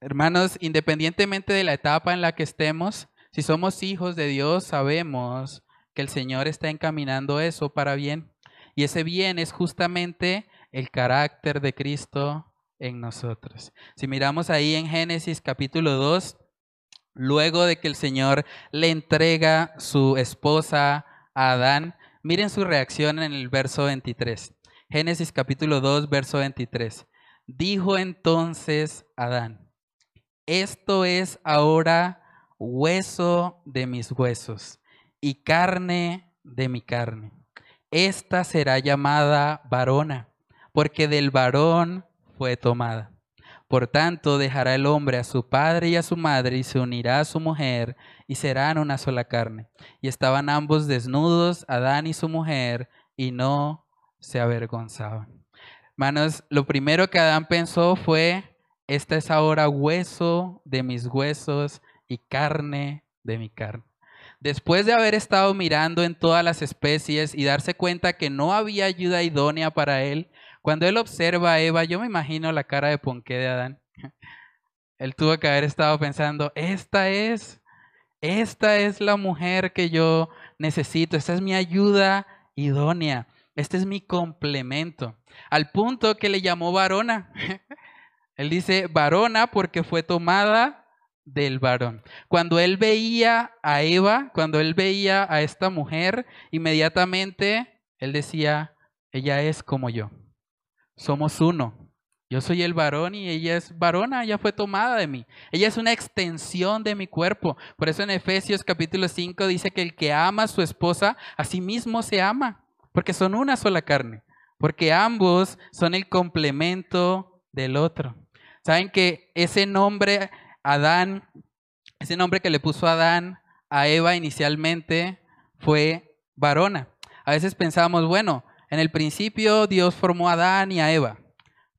Hermanos, independientemente de la etapa en la que estemos, si somos hijos de Dios, sabemos que el Señor está encaminando eso para bien. Y ese bien es justamente el carácter de Cristo en nosotros. Si miramos ahí en Génesis capítulo 2, luego de que el Señor le entrega su esposa a Adán, miren su reacción en el verso 23. Génesis capítulo 2, verso 23. Dijo entonces Adán, esto es ahora hueso de mis huesos y carne de mi carne. Esta será llamada varona, porque del varón fue tomada. Por tanto, dejará el hombre a su padre y a su madre y se unirá a su mujer y serán una sola carne. Y estaban ambos desnudos, Adán y su mujer, y no se avergonzaban. Hermanos, lo primero que Adán pensó fue, esta es ahora hueso de mis huesos y carne de mi carne. Después de haber estado mirando en todas las especies y darse cuenta que no había ayuda idónea para él, cuando él observa a Eva, yo me imagino la cara de Ponqué de Adán. Él tuvo que haber estado pensando, esta es, esta es la mujer que yo necesito, esta es mi ayuda idónea, este es mi complemento. Al punto que le llamó varona. <laughs> Él dice varona porque fue tomada del varón. Cuando él veía a Eva, cuando él veía a esta mujer, inmediatamente él decía, ella es como yo. Somos uno. Yo soy el varón y ella es varona, ella fue tomada de mí. Ella es una extensión de mi cuerpo. Por eso en Efesios capítulo 5 dice que el que ama a su esposa, a sí mismo se ama, porque son una sola carne, porque ambos son el complemento del otro. Saben que ese nombre Adán, ese nombre que le puso Adán a Eva inicialmente fue varona. A veces pensamos, bueno, en el principio Dios formó a Adán y a Eva,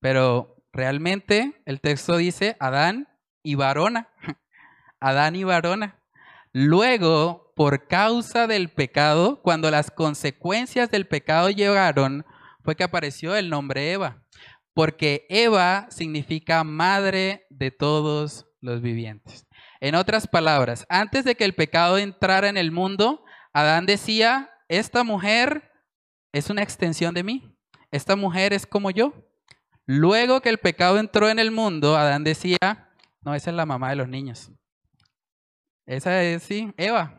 pero realmente el texto dice Adán y varona. <laughs> Adán y varona. Luego, por causa del pecado, cuando las consecuencias del pecado llegaron, fue que apareció el nombre Eva, porque Eva significa madre de todos los vivientes. En otras palabras, antes de que el pecado entrara en el mundo, Adán decía, esta mujer es una extensión de mí, esta mujer es como yo. Luego que el pecado entró en el mundo, Adán decía, no, esa es la mamá de los niños. Esa es, sí, Eva.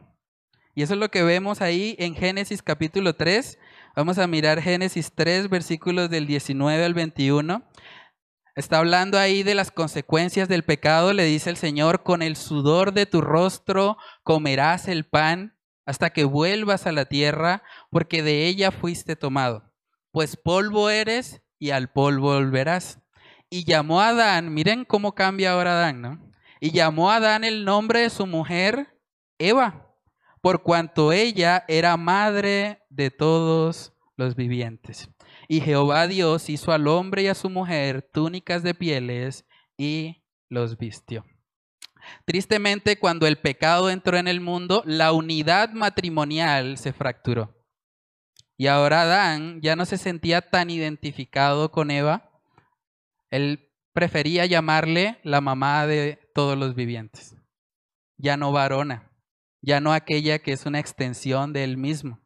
Y eso es lo que vemos ahí en Génesis capítulo 3. Vamos a mirar Génesis 3, versículos del 19 al 21. Está hablando ahí de las consecuencias del pecado. Le dice el Señor, con el sudor de tu rostro comerás el pan hasta que vuelvas a la tierra, porque de ella fuiste tomado. Pues polvo eres y al polvo volverás. Y llamó a Adán, miren cómo cambia ahora Adán, ¿no? Y llamó a Adán el nombre de su mujer, Eva, por cuanto ella era madre de todos los vivientes. Y Jehová Dios hizo al hombre y a su mujer túnicas de pieles y los vistió. Tristemente, cuando el pecado entró en el mundo, la unidad matrimonial se fracturó. Y ahora Adán ya no se sentía tan identificado con Eva. Él prefería llamarle la mamá de todos los vivientes. Ya no varona, ya no aquella que es una extensión de él mismo.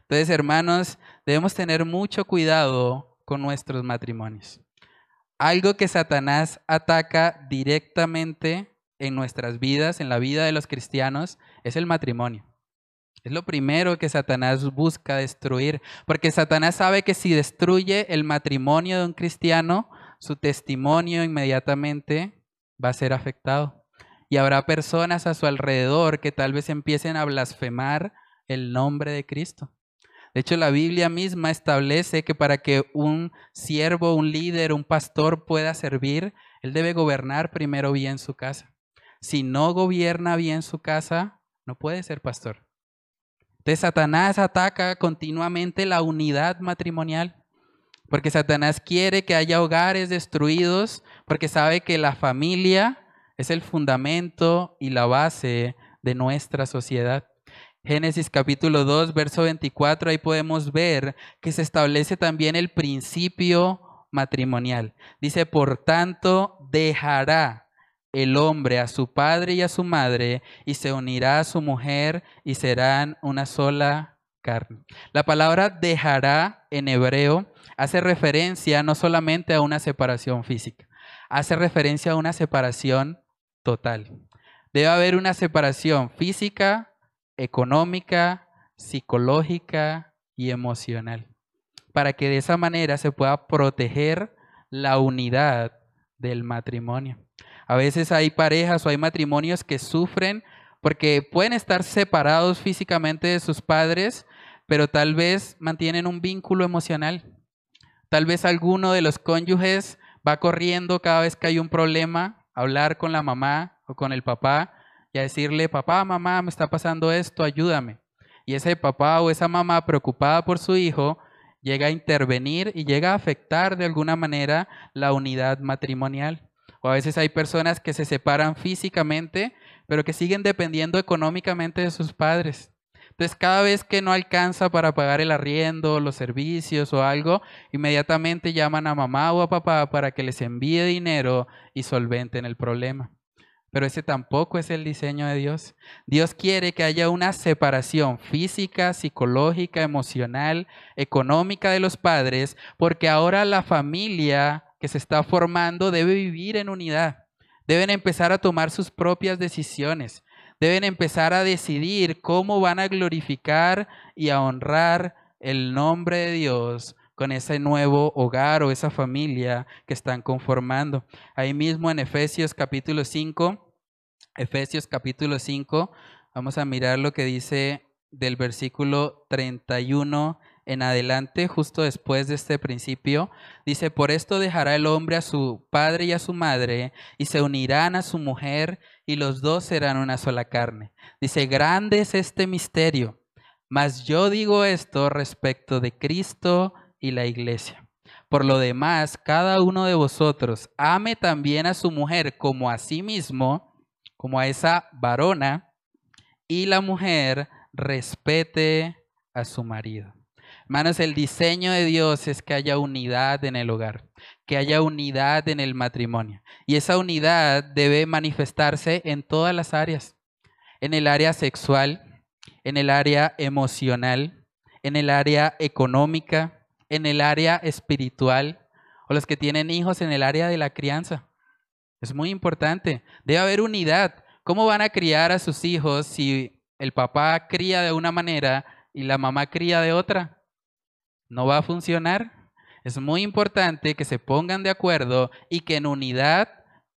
Entonces, hermanos, debemos tener mucho cuidado con nuestros matrimonios. Algo que Satanás ataca directamente en nuestras vidas, en la vida de los cristianos, es el matrimonio. Es lo primero que Satanás busca destruir, porque Satanás sabe que si destruye el matrimonio de un cristiano, su testimonio inmediatamente va a ser afectado. Y habrá personas a su alrededor que tal vez empiecen a blasfemar el nombre de Cristo. De hecho, la Biblia misma establece que para que un siervo, un líder, un pastor pueda servir, él debe gobernar primero bien su casa. Si no gobierna bien su casa, no puede ser pastor. Entonces Satanás ataca continuamente la unidad matrimonial, porque Satanás quiere que haya hogares destruidos, porque sabe que la familia es el fundamento y la base de nuestra sociedad. Génesis capítulo 2, verso 24, ahí podemos ver que se establece también el principio matrimonial. Dice, por tanto, dejará el hombre a su padre y a su madre y se unirá a su mujer y serán una sola carne. La palabra dejará en hebreo hace referencia no solamente a una separación física, hace referencia a una separación total. Debe haber una separación física, económica, psicológica y emocional, para que de esa manera se pueda proteger la unidad del matrimonio. A veces hay parejas o hay matrimonios que sufren porque pueden estar separados físicamente de sus padres, pero tal vez mantienen un vínculo emocional. Tal vez alguno de los cónyuges va corriendo cada vez que hay un problema, a hablar con la mamá o con el papá y a decirle, papá, mamá, me está pasando esto, ayúdame. Y ese papá o esa mamá preocupada por su hijo llega a intervenir y llega a afectar de alguna manera la unidad matrimonial. O a veces hay personas que se separan físicamente, pero que siguen dependiendo económicamente de sus padres. Entonces, cada vez que no alcanza para pagar el arriendo, los servicios o algo, inmediatamente llaman a mamá o a papá para que les envíe dinero y solventen el problema. Pero ese tampoco es el diseño de Dios. Dios quiere que haya una separación física, psicológica, emocional, económica de los padres, porque ahora la familia que se está formando debe vivir en unidad. Deben empezar a tomar sus propias decisiones. Deben empezar a decidir cómo van a glorificar y a honrar el nombre de Dios con ese nuevo hogar o esa familia que están conformando. Ahí mismo en Efesios capítulo 5, Efesios capítulo 5, vamos a mirar lo que dice del versículo 31 en adelante, justo después de este principio, dice, por esto dejará el hombre a su padre y a su madre, y se unirán a su mujer, y los dos serán una sola carne. Dice, grande es este misterio, mas yo digo esto respecto de Cristo y la iglesia. Por lo demás, cada uno de vosotros ame también a su mujer como a sí mismo, como a esa varona, y la mujer respete a su marido. Hermanos, el diseño de Dios es que haya unidad en el hogar, que haya unidad en el matrimonio. Y esa unidad debe manifestarse en todas las áreas, en el área sexual, en el área emocional, en el área económica, en el área espiritual, o los que tienen hijos en el área de la crianza. Es muy importante. Debe haber unidad. ¿Cómo van a criar a sus hijos si el papá cría de una manera y la mamá cría de otra? No va a funcionar. Es muy importante que se pongan de acuerdo y que en unidad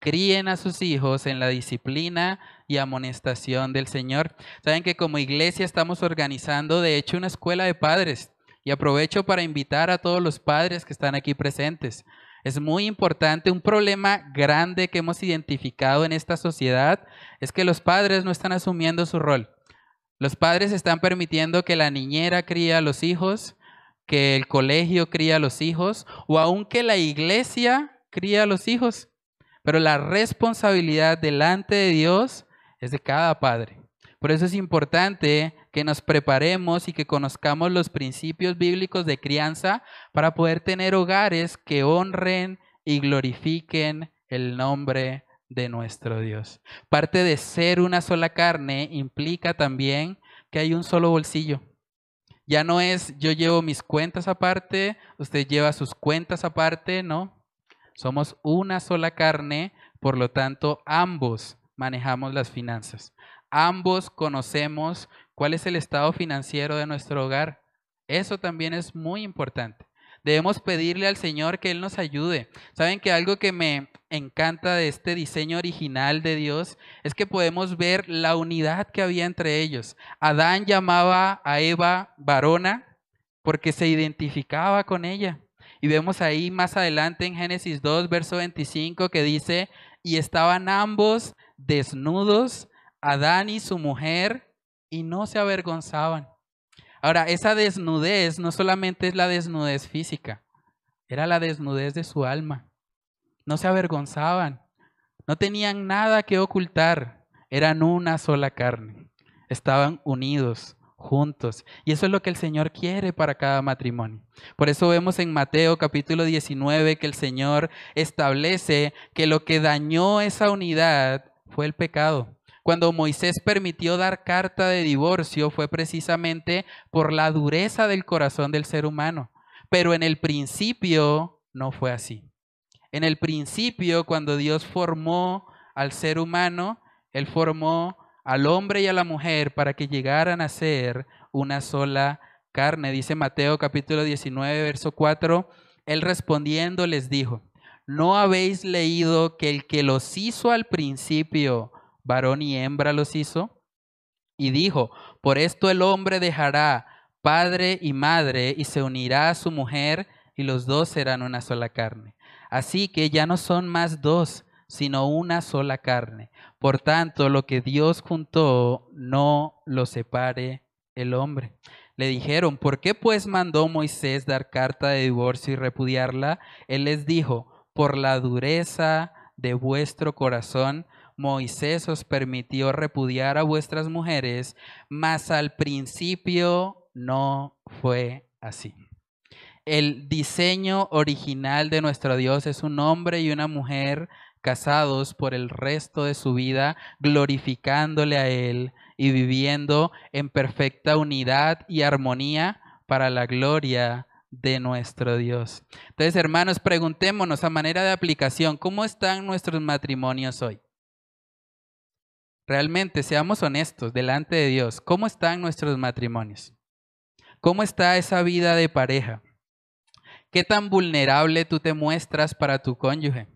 críen a sus hijos en la disciplina y amonestación del Señor. Saben que como iglesia estamos organizando, de hecho, una escuela de padres. Y aprovecho para invitar a todos los padres que están aquí presentes. Es muy importante, un problema grande que hemos identificado en esta sociedad es que los padres no están asumiendo su rol. Los padres están permitiendo que la niñera cría a los hijos, que el colegio cría a los hijos o aun que la iglesia cría a los hijos. Pero la responsabilidad delante de Dios es de cada padre. Por eso es importante que nos preparemos y que conozcamos los principios bíblicos de crianza para poder tener hogares que honren y glorifiquen el nombre de nuestro Dios. Parte de ser una sola carne implica también que hay un solo bolsillo. Ya no es yo llevo mis cuentas aparte, usted lleva sus cuentas aparte, no. Somos una sola carne, por lo tanto ambos manejamos las finanzas. Ambos conocemos cuál es el estado financiero de nuestro hogar. Eso también es muy importante. Debemos pedirle al Señor que Él nos ayude. Saben que algo que me encanta de este diseño original de Dios es que podemos ver la unidad que había entre ellos. Adán llamaba a Eva varona porque se identificaba con ella. Y vemos ahí más adelante en Génesis 2, verso 25, que dice, y estaban ambos desnudos, Adán y su mujer, y no se avergonzaban. Ahora, esa desnudez no solamente es la desnudez física, era la desnudez de su alma. No se avergonzaban, no tenían nada que ocultar, eran una sola carne, estaban unidos, juntos. Y eso es lo que el Señor quiere para cada matrimonio. Por eso vemos en Mateo capítulo 19 que el Señor establece que lo que dañó esa unidad fue el pecado. Cuando Moisés permitió dar carta de divorcio fue precisamente por la dureza del corazón del ser humano. Pero en el principio no fue así. En el principio, cuando Dios formó al ser humano, Él formó al hombre y a la mujer para que llegaran a ser una sola carne. Dice Mateo capítulo 19, verso 4. Él respondiendo les dijo, ¿no habéis leído que el que los hizo al principio varón y hembra los hizo? Y dijo, por esto el hombre dejará padre y madre y se unirá a su mujer y los dos serán una sola carne. Así que ya no son más dos, sino una sola carne. Por tanto, lo que Dios juntó, no lo separe el hombre. Le dijeron, ¿por qué pues mandó Moisés dar carta de divorcio y repudiarla? Él les dijo, por la dureza de vuestro corazón Moisés os permitió repudiar a vuestras mujeres, mas al principio no fue así. El diseño original de nuestro Dios es un hombre y una mujer casados por el resto de su vida, glorificándole a Él y viviendo en perfecta unidad y armonía para la gloria de nuestro Dios. Entonces, hermanos, preguntémonos a manera de aplicación, ¿cómo están nuestros matrimonios hoy? Realmente, seamos honestos delante de Dios. ¿Cómo están nuestros matrimonios? ¿Cómo está esa vida de pareja? ¿Qué tan vulnerable tú te muestras para tu cónyuge?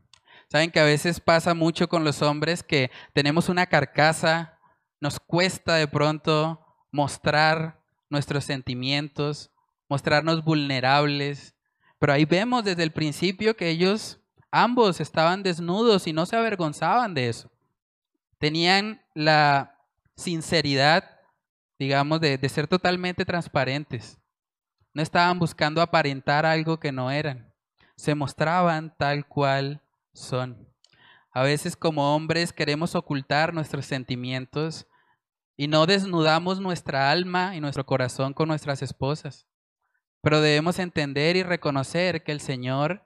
Saben que a veces pasa mucho con los hombres que tenemos una carcasa, nos cuesta de pronto mostrar nuestros sentimientos, mostrarnos vulnerables, pero ahí vemos desde el principio que ellos ambos estaban desnudos y no se avergonzaban de eso tenían la sinceridad, digamos, de, ser totalmente transparentes. No estaban buscando aparentar algo que no eran. Se mostraban tal cual son. A veces como hombres queremos ocultar nuestros sentimientos y no desnudamos nuestra alma y nuestro corazón con nuestras esposas. Pero debemos entender y reconocer que el Señor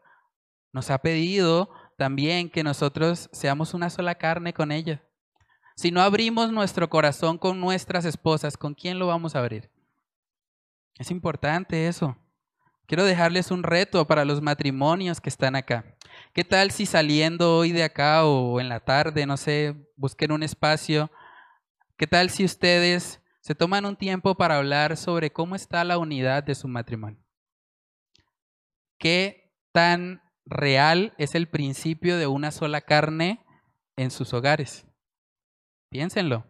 nos ha pedido también que nosotros seamos una sola carne con ella. Si no abrimos nuestro corazón con nuestras esposas, ¿con quién lo vamos a abrir? Es importante eso. Quiero dejarles un reto para los matrimonios que están acá. ¿Qué tal si saliendo hoy de acá o en la tarde, no sé, busquen un espacio? ¿Qué tal si ustedes se toman un tiempo para hablar sobre cómo está la unidad de su matrimonio? ¿Qué tan real es el principio de una sola carne en sus hogares? Piénsenlo.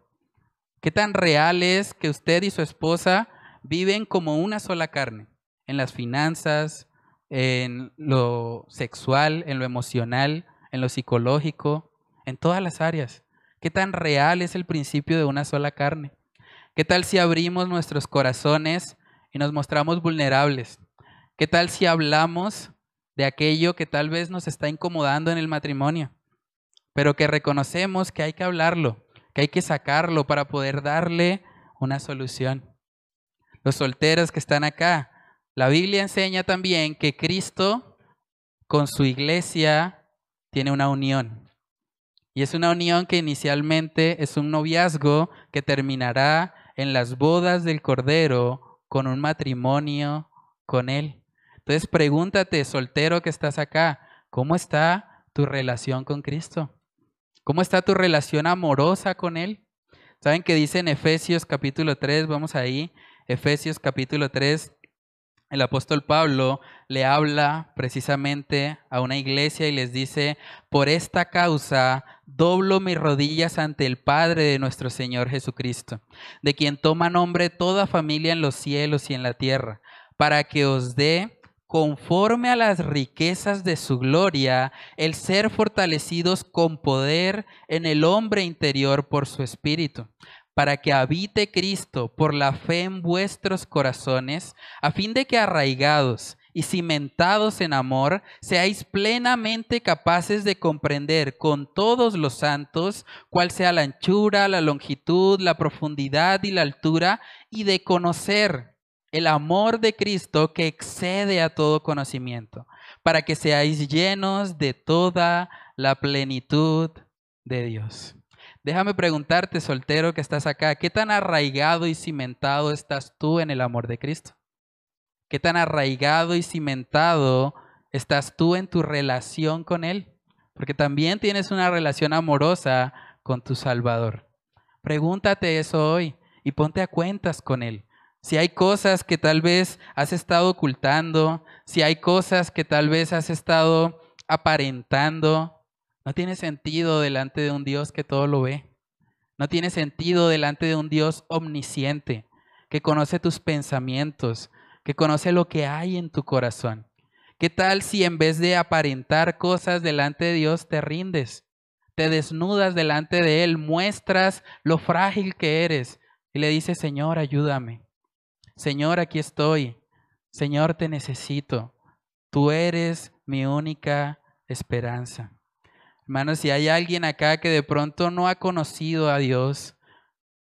¿Qué tan real es que usted y su esposa viven como una sola carne? En las finanzas, en lo sexual, en lo emocional, en lo psicológico, en todas las áreas. ¿Qué tan real es el principio de una sola carne? ¿Qué tal si abrimos nuestros corazones y nos mostramos vulnerables? ¿Qué tal si hablamos de aquello que tal vez nos está incomodando en el matrimonio? Pero que reconocemos que hay que hablarlo, que hay que sacarlo para poder darle una solución. Los solteros que están acá, la Biblia enseña también que Cristo con su iglesia tiene una unión. Y es una unión que inicialmente es un noviazgo que terminará en las bodas del Cordero con un matrimonio con Él. Entonces pregúntate, soltero que estás acá, ¿cómo está tu relación con Cristo? ¿Cómo está tu relación amorosa con Él? ¿Saben que dice en Efesios capítulo 3? Vamos ahí. Efesios capítulo 3. El apóstol Pablo le habla precisamente a una iglesia y les dice, por esta causa doblo mis rodillas ante el Padre de nuestro Señor Jesucristo, de quien toma nombre toda familia en los cielos y en la tierra, para que os dé conforme a las riquezas de su gloria, el ser fortalecidos con poder en el hombre interior por su espíritu, para que habite Cristo por la fe en vuestros corazones, a fin de que arraigados y cimentados en amor, seáis plenamente capaces de comprender con todos los santos cuál sea la anchura, la longitud, la profundidad y la altura, y de conocer el amor de Cristo que excede a todo conocimiento, para que seáis llenos de toda la plenitud de Dios. Déjame preguntarte, soltero que estás acá, ¿qué tan arraigado y cimentado estás tú en el amor de Cristo? ¿Qué tan arraigado y cimentado estás tú en tu relación con Él? Porque también tienes una relación amorosa con tu Salvador. Pregúntate eso hoy y ponte a cuentas con Él. Si hay cosas que tal vez has estado ocultando, si hay cosas que tal vez has estado aparentando, no tiene sentido delante de un Dios que todo lo ve. No tiene sentido delante de un Dios omnisciente, que conoce tus pensamientos, que conoce lo que hay en tu corazón. ¿Qué tal si en vez de aparentar cosas delante de Dios te rindes? Te desnudas delante de Él, muestras lo frágil que eres y le dices, Señor, ayúdame. Señor, aquí estoy. Señor, te necesito. Tú eres mi única esperanza. Hermanos, si hay alguien acá que de pronto no ha conocido a Dios,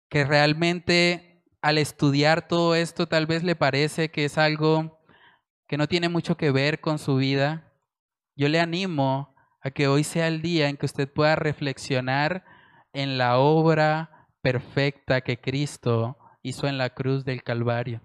que realmente al estudiar todo esto tal vez le parece que es algo que no tiene mucho que ver con su vida, yo le animo a que hoy sea el día en que usted pueda reflexionar en la obra perfecta que Cristo hizo en la cruz del Calvario.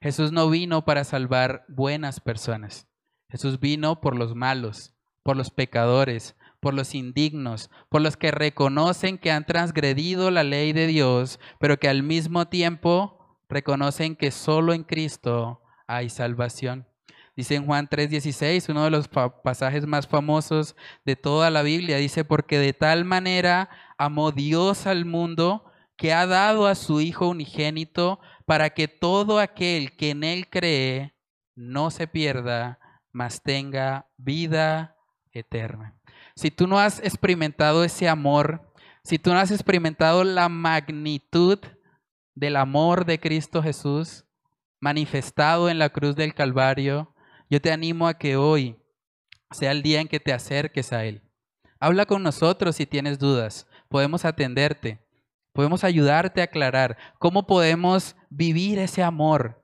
Jesús no vino para salvar buenas personas. Jesús vino por los malos, por los pecadores, por los indignos, por los que reconocen que han transgredido la ley de Dios, pero que al mismo tiempo reconocen que solo en Cristo hay salvación. Dice en Juan 3:16, uno de los pasajes más famosos de toda la Biblia, dice, porque de tal manera amó Dios al mundo que ha dado a su Hijo unigénito para que todo aquel que en Él cree no se pierda, mas tenga vida eterna si tú no has experimentado ese amor, si tú no has experimentado la magnitud del amor de Cristo Jesús manifestado en la cruz del Calvario, yo te animo a que hoy sea el día en que te acerques a Él. Habla con nosotros si tienes dudas. Podemos atenderte. Podemos ayudarte a aclarar cómo podemos vivir ese amor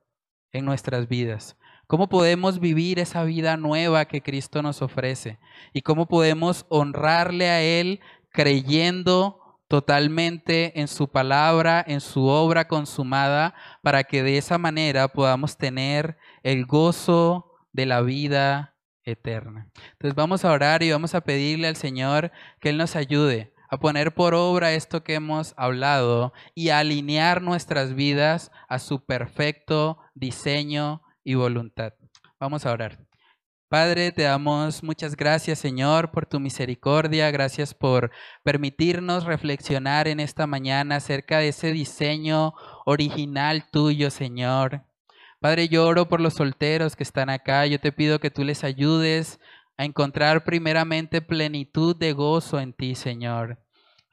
en nuestras vidas. ¿Cómo podemos vivir esa vida nueva que Cristo nos ofrece? ¿Y cómo podemos honrarle a Él creyendo totalmente en su palabra, en su obra consumada, para que de esa manera podamos tener el gozo de la vida eterna? Entonces vamos a orar y vamos a pedirle al Señor que Él nos ayude a poner por obra esto que hemos hablado y a alinear nuestras vidas a su perfecto diseño y voluntad. Vamos a orar. Padre, te damos muchas gracias, Señor, por tu misericordia. Gracias por permitirnos reflexionar en esta mañana acerca de ese diseño original tuyo, Señor. Padre, yo oro por los solteros que están acá. Yo te pido que tú les ayudes a encontrar primeramente plenitud de gozo en ti, Señor.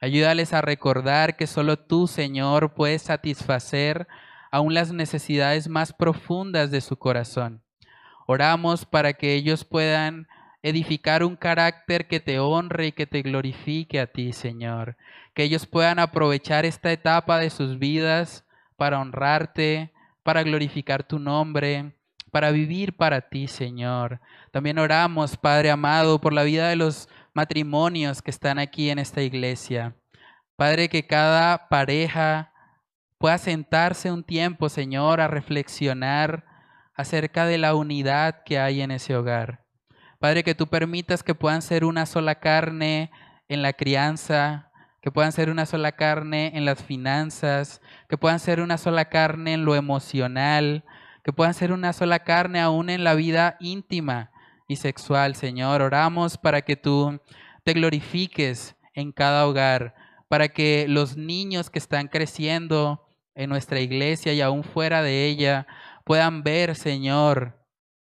Ayúdales a recordar que solo tú, Señor, puedes satisfacer aún las necesidades más profundas de su corazón. Oramos para que ellos puedan edificar un carácter que te honre y que te glorifique a ti, Señor. Que ellos puedan aprovechar esta etapa de sus vidas para honrarte, para glorificar tu nombre, para vivir para ti, Señor. También oramos, Padre amado, por la vida de los matrimonios que están aquí en esta iglesia. Padre, que cada pareja pueda sentarse un tiempo, Señor, a reflexionar acerca de la unidad que hay en ese hogar. Padre, que tú permitas que puedan ser una sola carne en la crianza, que puedan ser una sola carne en las finanzas, que puedan ser una sola carne en lo emocional, que puedan ser una sola carne aún en la vida íntima y sexual, Señor. Oramos para que tú te glorifiques en cada hogar, para que los niños que están creciendo en nuestra iglesia y aún fuera de ella puedan ver, Señor,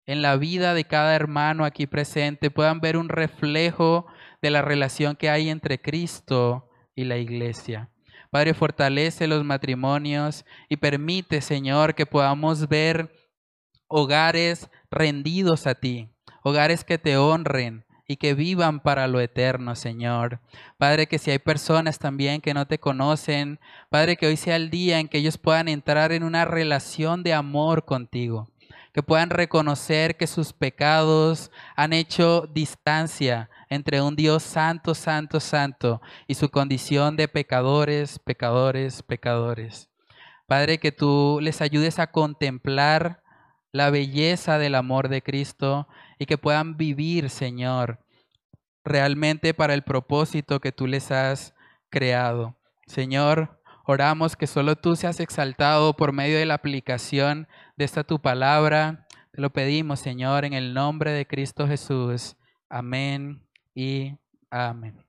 en la vida de cada hermano aquí presente, puedan ver un reflejo de la relación que hay entre Cristo y la iglesia. Padre, fortalece los matrimonios y permite, Señor, que podamos ver hogares rendidos a ti, hogares que te honren, y que vivan para lo eterno, Señor. Padre, que si hay personas también que no te conocen, Padre, que hoy sea el día en que ellos puedan entrar en una relación de amor contigo, que puedan reconocer que sus pecados han hecho distancia entre un Dios santo, santo, santo y su condición de pecadores, pecadores, pecadores. Padre, que tú les ayudes a contemplar la belleza del amor de Cristo y que puedan vivir, Señor, realmente para el propósito que tú les has creado. Señor, oramos que solo tú seas exaltado por medio de la aplicación de esta tu palabra. Te lo pedimos, Señor, en el nombre de Cristo Jesús. Amén y amén.